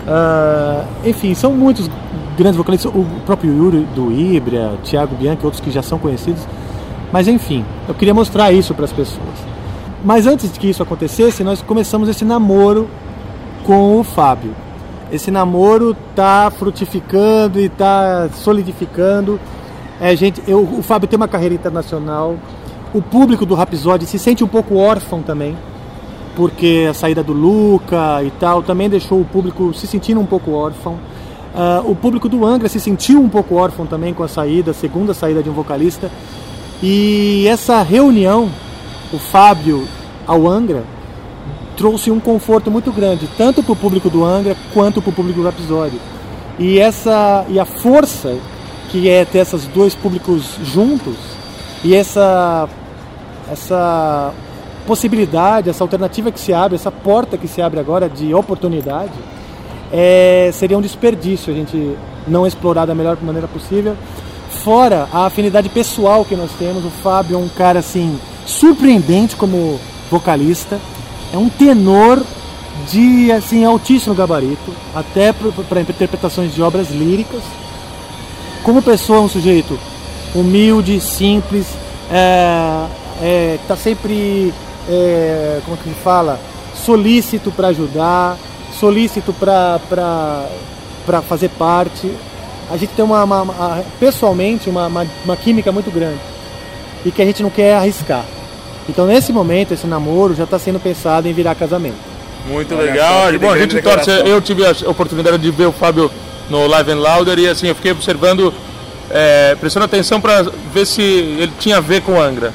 Ah, enfim, são muitos grandes vocalistas, o próprio Yuri do Ibria, Thiago Bianchi, outros que já são conhecidos. Mas enfim, eu queria mostrar isso para as pessoas. Mas antes de que isso acontecesse, nós começamos esse namoro com o Fábio. Esse namoro tá frutificando e tá solidificando. É, gente, eu, o Fábio tem uma carreira internacional. O público do Rhapsody se sente um pouco órfão também, porque a saída do Luca e tal também deixou o público se sentindo um pouco órfão. Ah, o público do Angra se sentiu um pouco órfão também com a saída, a segunda saída de um vocalista. E essa reunião, o Fábio ao Angra, trouxe um conforto muito grande, tanto para o público do Angra quanto para o público do Rhapsody. E essa e a força que é ter esses dois públicos juntos e essa essa possibilidade, essa alternativa que se abre, essa porta que se abre agora de oportunidade, é, seria um desperdício a gente não explorar da melhor maneira possível. Fora a afinidade pessoal que nós temos, o Fábio é um cara assim surpreendente como vocalista, é um tenor de assim altíssimo gabarito, até para interpretações de obras líricas. Como pessoa, é um sujeito humilde, simples, é, é, tá sempre, é, como que fala, solícito para ajudar, solícito para fazer parte. A gente tem uma, uma- uma- pessoalmente uma, uma, uma química muito grande e que a gente não quer arriscar. Então nesse momento esse namoro já está sendo pensado em virar casamento. Muito Olha legal. só, Bom, a gente torce. Eu tive a oportunidade de ver o Fábio no Live and Louder e assim, eu fiquei observando, é, prestando atenção para ver se ele tinha a ver com Angra.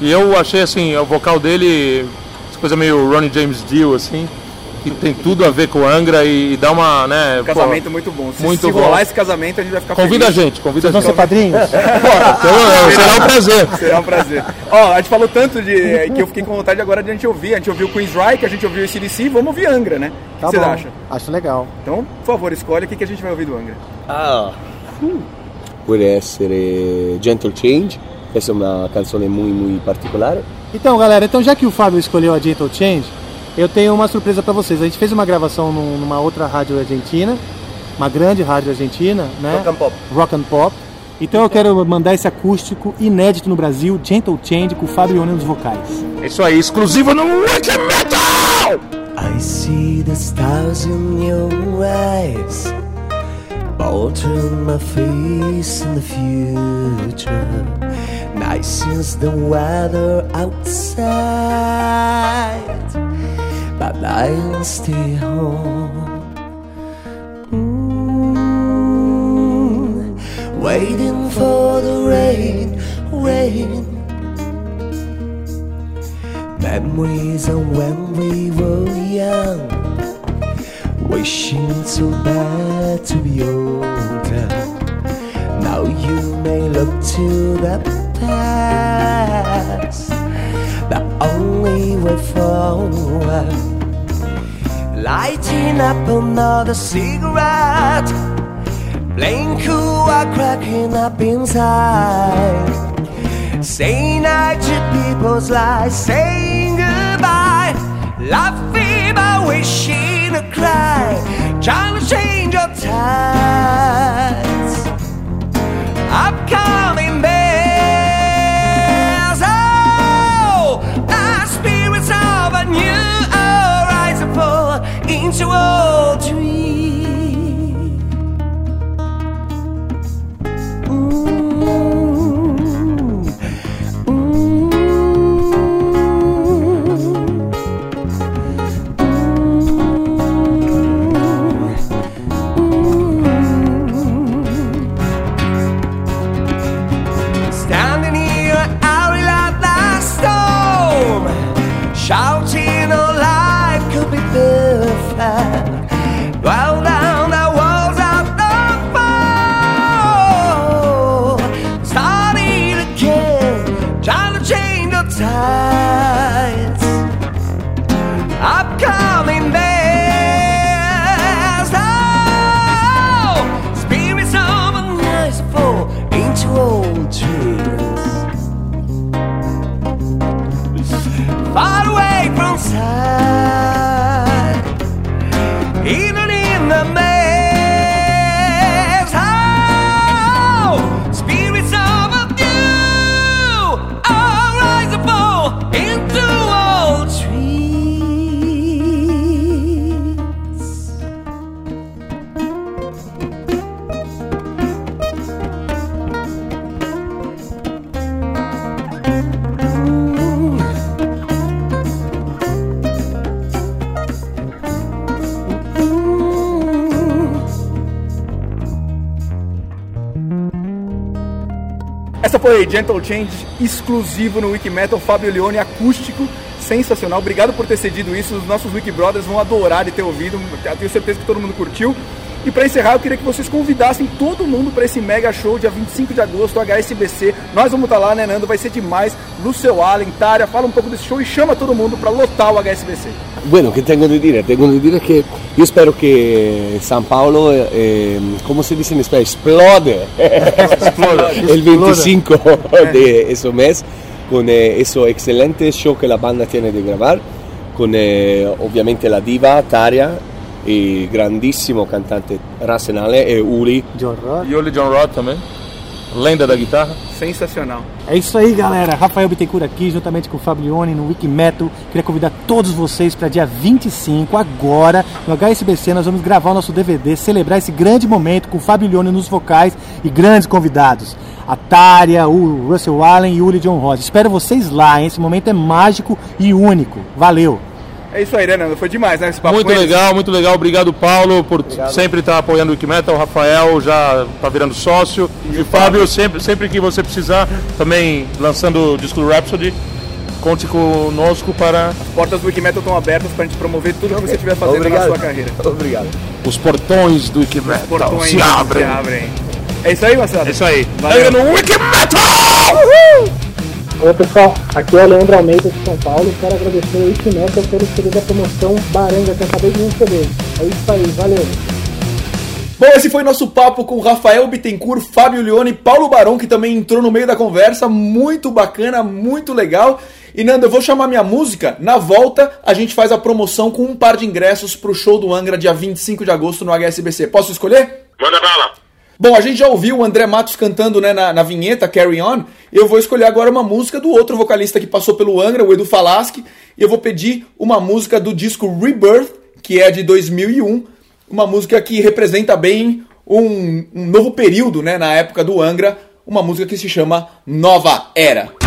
E eu achei assim, o vocal dele, essa coisa meio Ronnie James Dio, assim, que tem tudo a ver com Angra e, dá uma, né, Um casamento muito bom. Se, muito se bom. rolar esse casamento, a gente vai ficar Convida a feliz. gente, convida a Vão gente. ser padrinhos? <laughs> Então, será um prazer. Será um prazer. Ó, a gente falou tanto de que eu fiquei com vontade agora de a gente ouvir. A gente ouviu Queen's Reich, a gente ouviu esse DC, vamos ouvir Angra, né? O Tá que vocês bom. acham? Acho legal. Então, por favor, escolhe o que, que a gente vai ouvir do Angra. Ah, può essere Gentle Change, questa è una canzone muy muy particolare. Então, galera, então já que o Fábio escolheu a Gentle Change, eu tenho uma surpresa pra vocês. A gente fez uma gravação num- numa outra rádio argentina, uma grande rádio argentina, né? Rock and pop. Rock and Pop. Então eu quero mandar esse acústico inédito no Brasil, Gentle Change, com o Fábio Ione nos vocais. É isso aí, exclusivo no Wiki Metal! I see the stars in your eyes, altering my face in the future. Nice is the weather outside, but I'll stay home. Mm, waiting for the rain, rain. Memories of when we were young, wishing so bad to be older. Now you may look to the past, the only way forward. Lighting up another cigarette, playing cool while cracking up inside. Saying night to people's lies, saying goodbye, laughing but wishing to cry, trying to change your tides. too. Gentle Change, exclusivo no Wikimetal, Fábio Leone, acústico, sensacional. Obrigado por ter cedido isso, os nossos Wiki Brothers vão adorar de ter ouvido, tenho certeza que todo mundo curtiu. E para encerrar, eu queria que vocês convidassem todo mundo para esse mega show dia 25 de agosto, HSBC. Nós vamos estar lá, né, Nando? Vai ser demais. Lucio Allen, Tária, fala um pouco desse show e chama todo mundo para lotar o HSBC. Bueno, che tengo da dire? Tengo da dire che io spero che San Paolo, eh, eh, come si dice in spagnolo, esplode. El 25 de ese mes con eh, ese excelente show que la banda tiene de grabar, con eh, ovviamente la diva Taria, il grandissimo cantante razionale e Uli. John. E o John Rod também, lenda da guitarra. Sensacional. É isso aí, galera. Rafael Bittencourt aqui, juntamente com o Fablione no Wikimetal. Queria convidar todos vocês para dia 25, agora, no HSBC, nós vamos gravar o nosso DVD, celebrar esse grande momento com o Fablione nos vocais e grandes convidados. A Tária, o Russell Allen e o Uli John Ross. Espero vocês lá, hein? Esse momento é mágico e único. Valeu! É isso aí, né, Nando? Foi demais, né? Esse papo Muito eles. legal, muito legal. Obrigado, Paulo, por sempre estar apoiando o Wikimetal. O Rafael já está virando sócio. E o Fábio, sempre, sempre que você precisar, também lançando o disco do Rhapsody, conte conosco para As portas do Wikimetal estão abertas pra gente promover tudo que você estiver fazendo Obrigado. na sua carreira. Obrigado. os portões do Wikimetal. Portões se abrem. se abrem. É isso aí, Marcelo? É isso aí. Valeu. Valeu no Wikimetal! Oi pessoal, aqui é o Leandro Almeida de São Paulo e quero agradecer o por escolher a promoção Baranga que eu acabei de receber. É isso aí, valeu! Bom, esse foi nosso papo com Rafael Bittencourt, Fábio Leone e Paulo Barão, que também entrou no meio da conversa. Muito bacana, muito legal. E Nando, eu vou chamar minha música. Na volta, a gente faz a promoção com um par de ingressos pro show do Angra, dia 25 de agosto, no HSBC. Posso escolher? Manda bala. Bom, a gente já ouviu o André Matos cantando né, na, na vinheta Carry On. Eu vou escolher agora uma música do outro vocalista que passou pelo Angra, o Edu Falaschi. E eu vou pedir uma música do disco Rebirth, que é de 2001. Uma música que representa bem um, um novo período né, na época do Angra. Uma música que se chama Nova Era.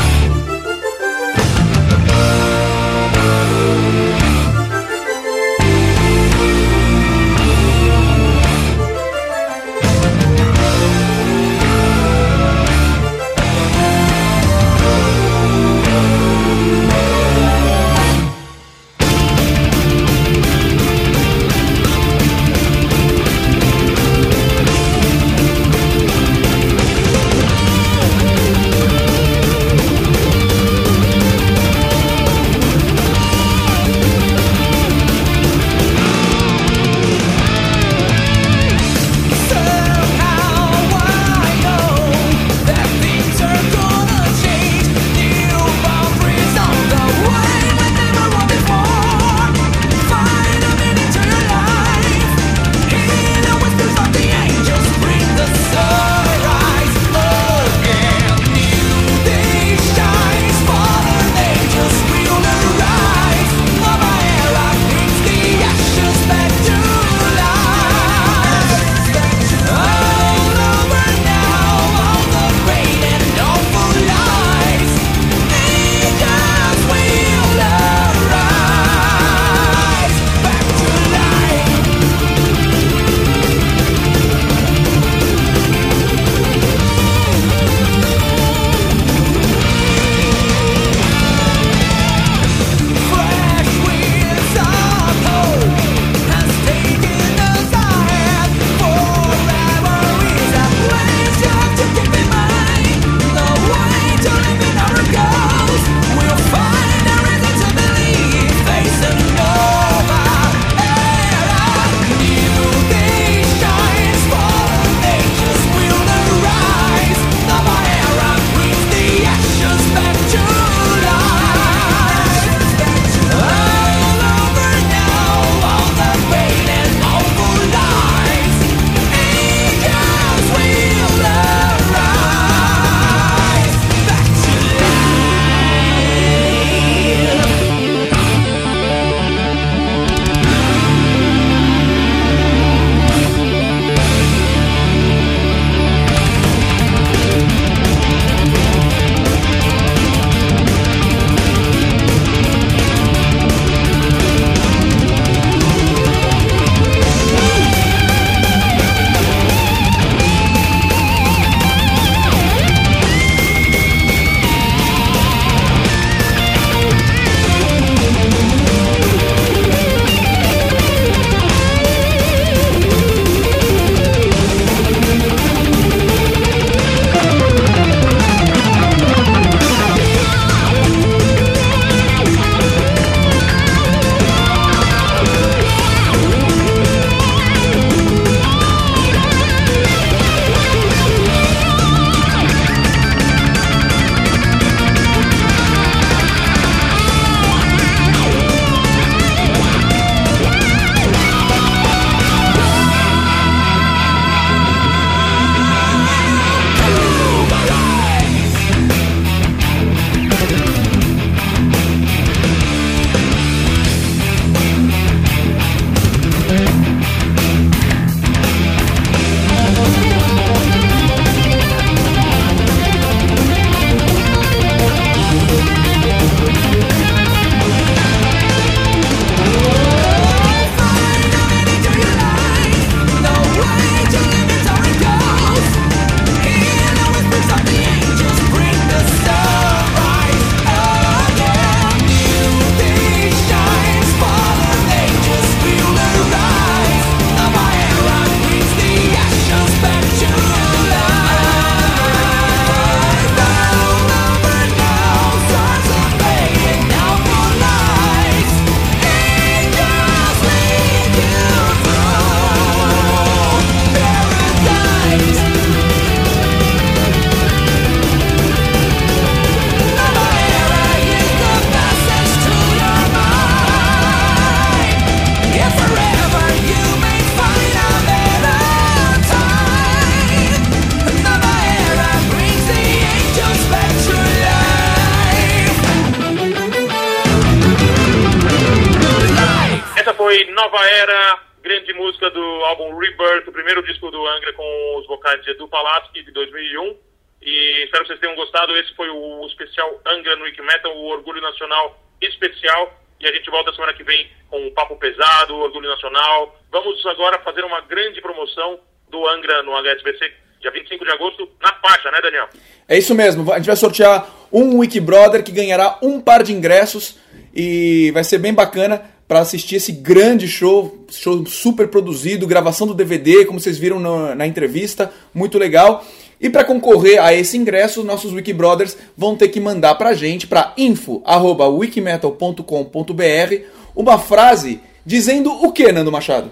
Nova Era, grande música do álbum Rebirth, o primeiro disco do Angra com os vocais de Edu Palatsky de 2001. E espero que vocês tenham gostado. Esse foi o especial Angra no Wiki Metal, o Orgulho Nacional especial. E a gente volta semana que vem com um papo pesado, o Orgulho Nacional. Vamos agora fazer uma grande promoção do Angra no HSBC, dia 25 de agosto, na faixa, né, Daniel? É isso mesmo, a gente vai sortear um Wikibrother que ganhará um par de ingressos e vai ser bem bacana para assistir esse grande show, show super produzido, gravação do DVD, como vocês viram na, na entrevista, muito legal. E para concorrer a esse ingresso, nossos Wikibrothers vão ter que mandar pra gente para info@wikimetal.com.br uma frase dizendo o que, Nando Machado?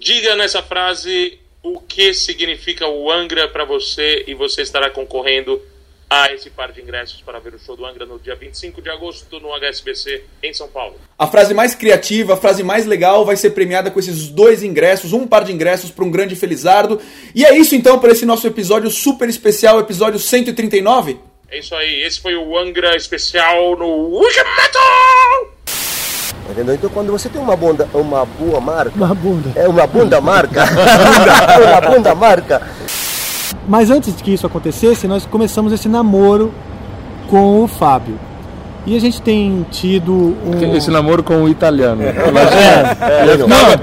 Diga nessa frase o que significa o Angra para você e você estará concorrendo a esse par de ingressos para ver o show do Angra no dia 25 de agosto no HSBC em São Paulo. A frase mais criativa, a frase mais legal vai ser premiada com esses dois ingressos, um par de ingressos para um grande Felizardo. E é isso então para esse nosso episódio super especial, episódio 139. É isso aí, esse foi o Angra especial no Wiki Metal! Entendeu? Então quando você tem uma bunda, uma boa marca, Uma bunda. é uma bunda marca, <laughs> uma bunda marca, Mas antes que isso acontecesse, nós começamos esse namoro com o Fábio. E a gente tem tido um. Esse namoro com o italiano. É,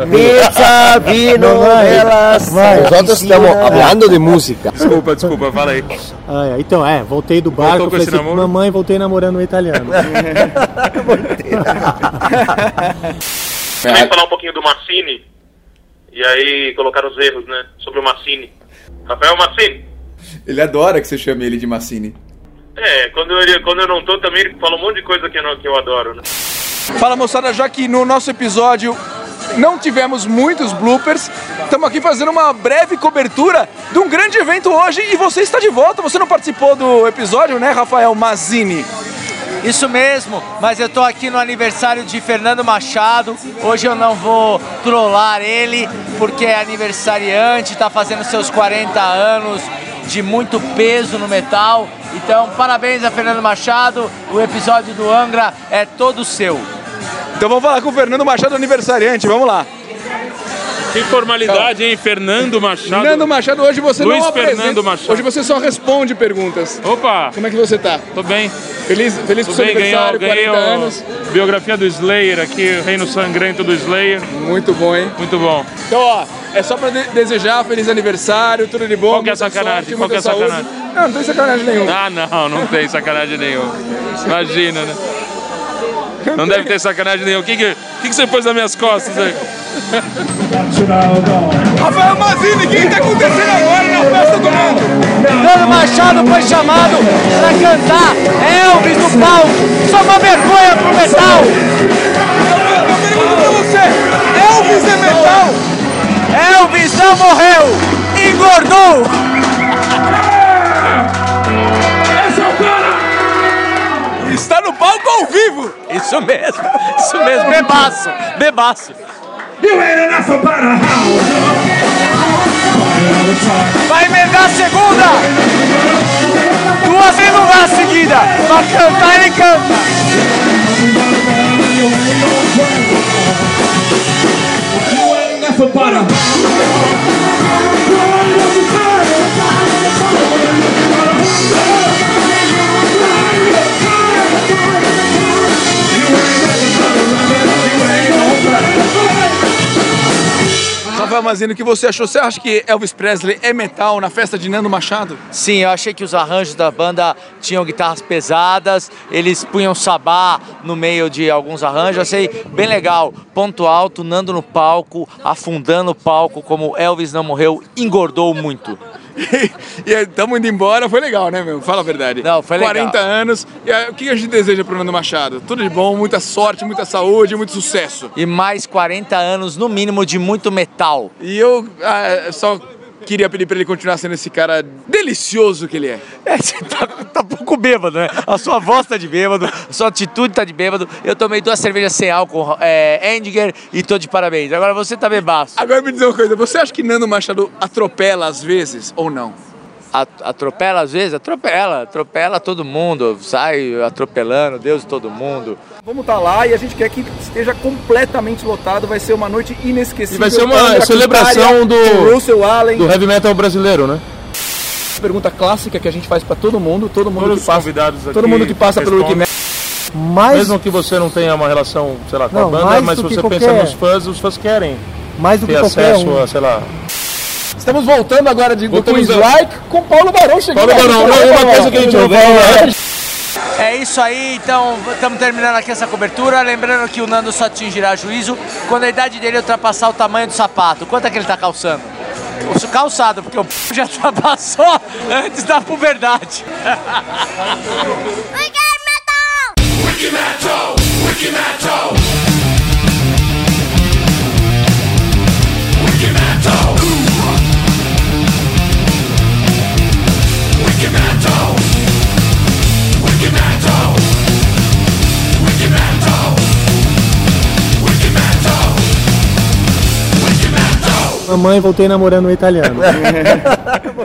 pizza, vino, velas, Nosotros estamos hablando de música. Desculpa, desculpa, fala aí. Ah, é. Então, é, voltei do barco, Voltou com falei assim, namoro? mamãe, voltei namorando um italiano. <laughs> Também <laughs> falar um pouquinho do Massini. E aí colocar os erros, né? Sobre o Massini. Rafael Massini. Ele adora que você chame ele de Massini. É, quando eu, quando eu não tô também ele fala um monte de coisa que eu, não- que eu adoro, né? Fala moçada, já que no nosso episódio não tivemos muitos bloopers, estamos aqui fazendo uma breve cobertura de um grande evento hoje e você está de volta. Você não participou do episódio, né, Rafael Mazini? Isso mesmo, mas eu tô aqui no aniversário de Fernando Machado. Hoje eu não vou trollar ele, porque é aniversariante, tá fazendo seus 40 anos de muito peso no metal. Então, parabéns a Fernando Machado. O episódio do Angra é todo seu. Então vamos falar com o Fernando Machado, aniversariante. Vamos lá. Que formalidade, hein? Fernando Machado. Fernando Machado, hoje você Luiz não apresenta. Fernando Machado. Hoje você só responde perguntas. Opa, Como é que você tá? tô bem. Feliz, feliz Tô o seu bem, ganhei, aniversário, ganhei 40 a anos. biografia do Slayer aqui, Reino Sangrento do Slayer. Muito bom, hein? Muito bom. Então, ó, é só pra de- desejar feliz aniversário, tudo de bom. Qual que é sacanagem? sorte, Qual que é saúde. sacanagem? Não, não tem sacanagem nenhuma. Ah, não, não tem sacanagem nenhuma. Imagina, né? Não deve ter sacanagem nenhuma. O que, que, o que, que você pôs nas minhas costas aí? Rafael Mazini, o que tá acontecendo agora na festa do mundo? Fernando Machado foi chamado para cantar Elvis no palco. Só uma vergonha pro metal. Eu, eu pergunto pra você, Elvis é metal? Elvis não morreu, engordou. Está no palco ao vivo. Isso mesmo, isso mesmo, bebaço, bebaço. Vai emendar a segunda! Duas dá a seguida! Pra cantar ele canta! Rafael Mazini, o que você achou? Você acha que Elvis Presley é metal na festa de Nando Machado? Sim, eu achei que os arranjos da banda tinham guitarras pesadas, eles punham sabá no meio de alguns arranjos, achei bem legal. Ponto alto, Nando no palco, afundando o palco, como Elvis não morreu, engordou muito. <laughs> e estamos indo embora, foi legal, né, meu? Fala a verdade. Não, foi legal. 40 anos. E aí, o que a gente deseja pro Nando Machado? Tudo de bom, muita sorte, muita saúde, muito sucesso. E mais 40 anos, no mínimo, de muito metal. E eu ah, só queria pedir pra ele continuar sendo esse cara delicioso que ele é. É, você tá, tá pouco bêbado, né? A sua voz tá de bêbado, a sua atitude tá de bêbado. Eu tomei duas cervejas sem álcool, é, Endiger, e tô de parabéns. Agora você tá bebaço. Agora me diz uma coisa, você acha que Nando Machado atropela às vezes ou não? At- Atropela às vezes? Atropela, atropela todo mundo, sai atropelando, Deus e todo mundo. Vamos estar lá e a gente quer que esteja completamente lotado. Vai ser uma noite inesquecível. E vai ser uma celebração do- Russell Allen. Do heavy metal brasileiro, né? Pergunta clássica que a gente faz pra todo mundo, todo mundo Todos que os passa, convidados todo aqui mundo que passa pelo respondem. Wikimedia. Mais, Mesmo que você não tenha uma relação, sei lá, com Não, a banda, mas se que você qualquer- pensa nos fãs, os fãs querem mais do que ter qualquer acesso um. a, sei lá. Estamos voltando agora de do Voltamos Queen's a- Like com Paulo Barão chegando. Paulo Barão, não, uma coisa que a gente não fala, É isso aí, então estamos terminando aqui essa cobertura. Lembrando que o Nando só atingirá juízo quando a idade dele ultrapassar o tamanho do sapato. Quanto é que ele tá calçando? O calçado, porque o <laughs> já ultrapassou antes da puberdade. Mamãe, voltei namorando um italiano. <laughs>